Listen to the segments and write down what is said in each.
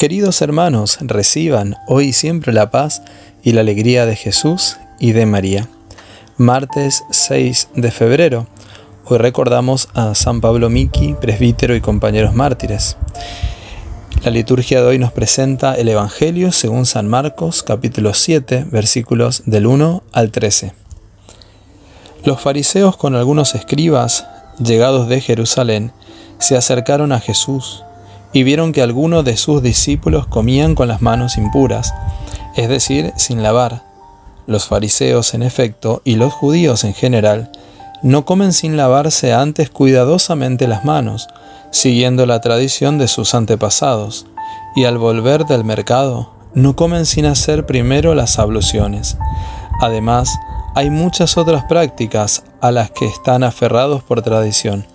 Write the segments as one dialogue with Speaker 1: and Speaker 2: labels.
Speaker 1: Queridos hermanos, reciban hoy y siempre la paz y la alegría de Jesús y de María. Martes 6 de febrero. Hoy recordamos a San Pablo Miki, presbítero y compañeros mártires. La liturgia de hoy nos presenta el Evangelio según San Marcos, capítulo 7, versículos del 1 al 13. Los fariseos con algunos escribas, llegados de Jerusalén, se acercaron a Jesús y vieron que algunos de sus discípulos comían con las manos impuras, es decir, sin lavar. Los fariseos, en efecto, y los judíos en general, no comen sin lavarse antes cuidadosamente las manos, siguiendo la tradición de sus antepasados, y al volver del mercado, no comen sin hacer primero las abluciones. Además, hay muchas otras prácticas a las que están aferrados por tradición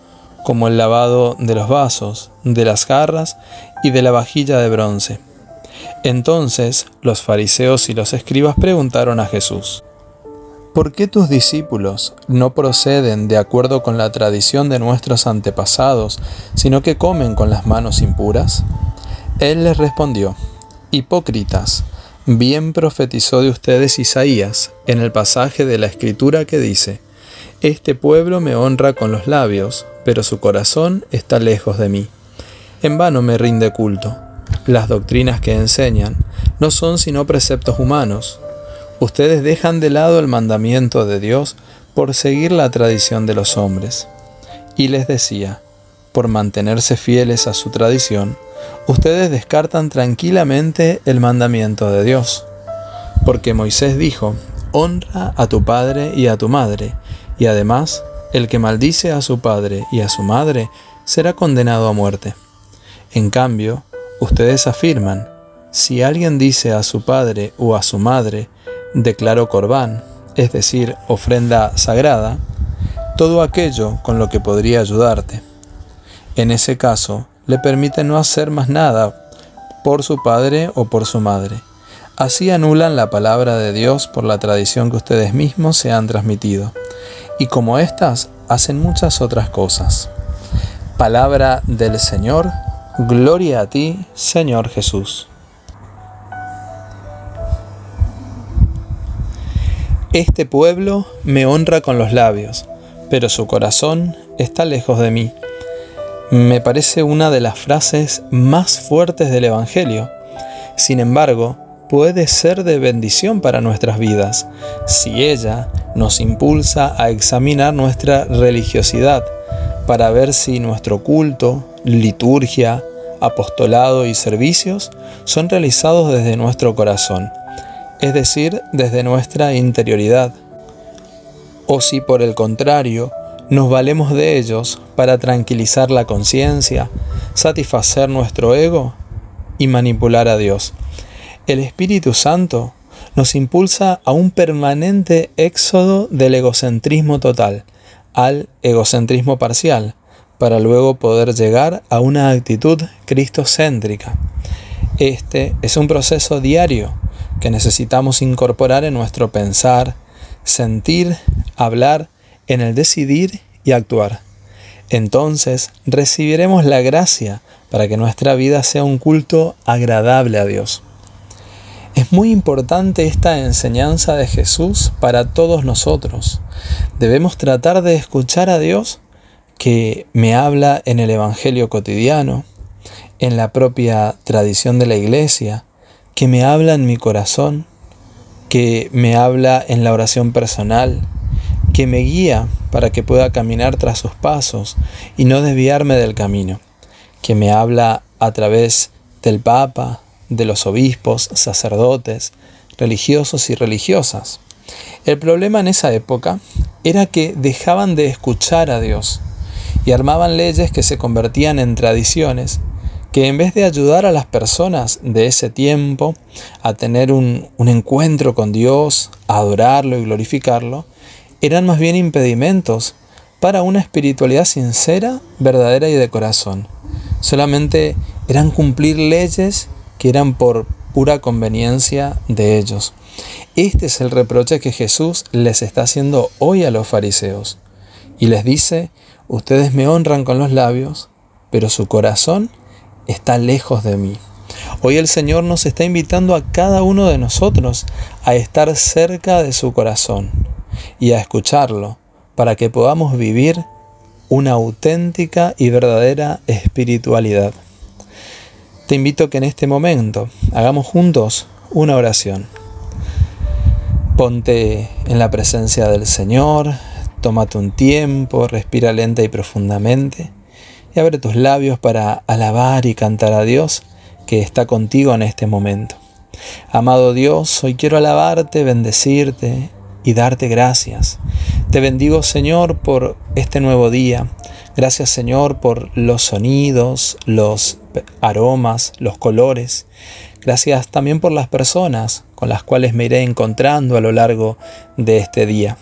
Speaker 1: como el lavado de los vasos, de las jarras y de la vajilla de bronce. Entonces los fariseos y los escribas preguntaron a Jesús, ¿por qué tus discípulos no proceden de acuerdo con la tradición de nuestros antepasados, sino que comen con las manos impuras? Él les respondió, Hipócritas, bien profetizó de ustedes Isaías en el pasaje de la escritura que dice, Este pueblo me honra con los labios, pero su corazón está lejos de mí. En vano me rinde culto. Las doctrinas que enseñan no son sino preceptos humanos. Ustedes dejan de lado el mandamiento de Dios por seguir la tradición de los hombres. Y les decía, por mantenerse fieles a su tradición, ustedes descartan tranquilamente el mandamiento de Dios. Porque Moisés dijo, honra a tu padre y a tu madre, y además el que maldice a su padre y a su madre será condenado a muerte. En cambio, ustedes afirman, si alguien dice a su padre o a su madre, declaro corbán, es decir, ofrenda sagrada, todo aquello con lo que podría ayudarte. En ese caso, le permite no hacer más nada por su padre o por su madre. Así anulan la palabra de Dios por la tradición que ustedes mismos se han transmitido y como éstas hacen muchas otras cosas. Palabra del Señor, gloria a ti, Señor Jesús. Este pueblo me honra con los labios, pero su corazón está lejos de mí. Me parece una de las frases más fuertes del Evangelio. Sin embargo, puede ser de bendición para nuestras vidas si ella nos impulsa a examinar nuestra religiosidad para ver si nuestro culto, liturgia, apostolado y servicios son realizados desde nuestro corazón, es decir, desde nuestra interioridad, o si por el contrario nos valemos de ellos para tranquilizar la conciencia, satisfacer nuestro ego y manipular a Dios. El Espíritu Santo nos impulsa a un permanente éxodo del egocentrismo total al egocentrismo parcial, para luego poder llegar a una actitud cristocéntrica. Este es un proceso diario que necesitamos incorporar en nuestro pensar, sentir, hablar, en el decidir y actuar. Entonces recibiremos la gracia para que nuestra vida sea un culto agradable a Dios. Muy importante esta enseñanza de Jesús para todos nosotros. Debemos tratar de escuchar a Dios que me habla en el Evangelio cotidiano, en la propia tradición de la iglesia, que me habla en mi corazón, que me habla en la oración personal, que me guía para que pueda caminar tras sus pasos y no desviarme del camino, que me habla a través del Papa, de los obispos, sacerdotes, religiosos y religiosas. El problema en esa época era que dejaban de escuchar a Dios y armaban leyes que se convertían en tradiciones que en vez de ayudar a las personas de ese tiempo a tener un, un, encuentro con Dios, a adorarlo y glorificarlo, eran más bien impedimentos para una espiritualidad sincera, verdadera y de corazón. Solamente eran cumplir leyes que eran por pura conveniencia de ellos. Este es el reproche que Jesús les está haciendo hoy a los fariseos. Y les dice, ustedes me honran con los labios, pero su corazón está lejos de mí. Hoy el Señor nos está invitando a cada uno de nosotros a estar cerca de su corazón y a escucharlo para que podamos vivir una auténtica y verdadera espiritualidad. Te invito a que en este momento hagamos juntos una oración. Ponte en la presencia del Señor, tómate un tiempo, respira lenta y profundamente y abre tus labios para alabar y cantar a Dios que está contigo en este momento. Amado Dios, hoy quiero alabarte, bendecirte y darte gracias. Te bendigo Señor por este nuevo día. Gracias Señor por los sonidos, los aromas, los colores. Gracias también por las personas con las cuales me iré encontrando a lo largo de este día.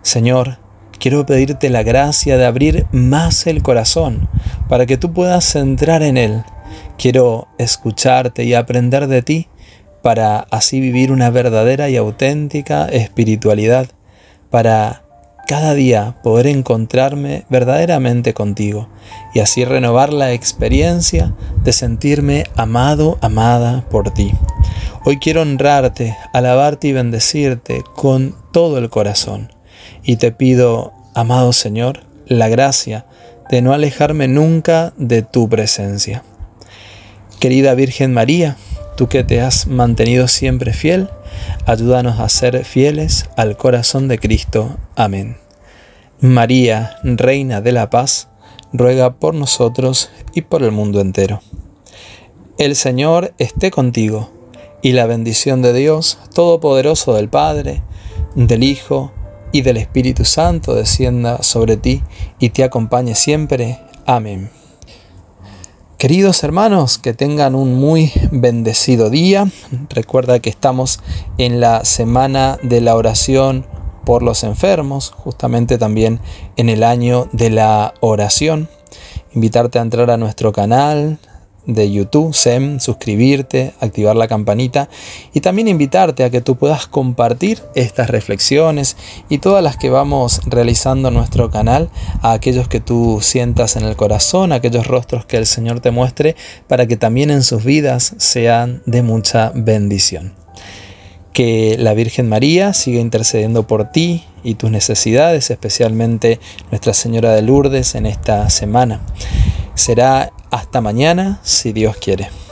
Speaker 1: Señor, quiero pedirte la gracia de abrir más el corazón para que tú puedas entrar en él. Quiero escucharte y aprender de ti para así vivir una verdadera y auténtica espiritualidad, para cada día poder encontrarme verdaderamente contigo y así renovar la experiencia de sentirme amado, amada por ti. Hoy quiero honrarte, alabarte y bendecirte con todo el corazón. Y te pido, amado Señor, la gracia de no alejarme nunca de tu presencia. Querida Virgen María, Tú que te has mantenido siempre fiel, ayúdanos a ser fieles al corazón de Cristo. Amén. María, Reina de la Paz, ruega por nosotros y por el mundo entero. El Señor esté contigo, y la bendición de Dios Todopoderoso del Padre, del Hijo y del Espíritu Santo descienda sobre ti y te acompañe siempre. Amén. Queridos hermanos, que tengan un muy bendecido día. Recuerda que estamos en la semana de la oración por los enfermos, justamente también en el año de la oración. Invitarte a entrar a nuestro canal, de YouTube, SEM, suscribirte, activar la campanita y también invitarte a que tú puedas compartir estas reflexiones y todas las que vamos realizando en nuestro canal a aquellos que tú sientas en el corazón, a aquellos rostros que el Señor te muestre para que también en sus vidas sean de mucha bendición. Que la Virgen María siga intercediendo por ti y tus necesidades, especialmente Nuestra Señora de Lourdes en esta semana. Será hasta mañana, si Dios quiere.